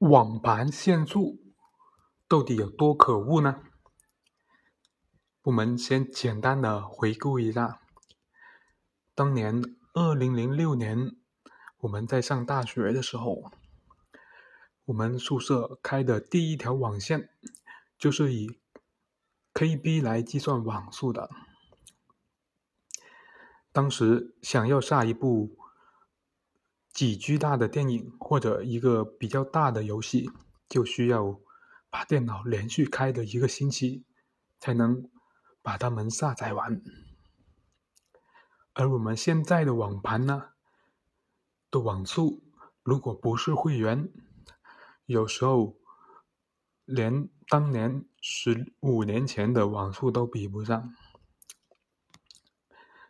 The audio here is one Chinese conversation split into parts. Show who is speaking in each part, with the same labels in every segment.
Speaker 1: 网盘限速到底有多可恶呢？我们先简单的回顾一下，当年二零零六年我们在上大学的时候，我们宿舍开的第一条网线就是以 KB 来计算网速的。当时想要下一步。几 G 大的电影或者一个比较大的游戏，就需要把电脑连续开的一个星期，才能把它们下载完。而我们现在的网盘呢，的网速如果不是会员，有时候连当年十五年前的网速都比不上，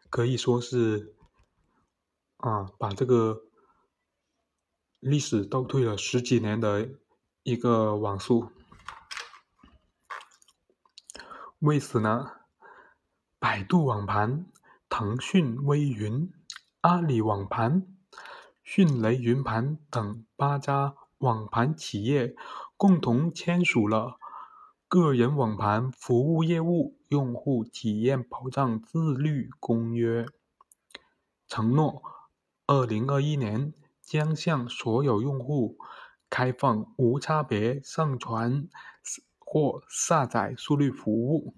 Speaker 1: 可以说是啊，把这个。历史倒退了十几年的一个网速，为此呢，百度网盘、腾讯微云、阿里网盘、迅雷云盘等八家网盘企业共同签署了《个人网盘服务业务用户体验保障自律公约》，承诺二零二一年。将向所有用户开放无差别上传或下载速率服务。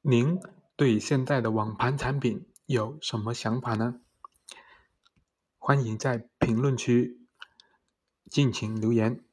Speaker 1: 您对现在的网盘产品有什么想法呢？欢迎在评论区尽情留言。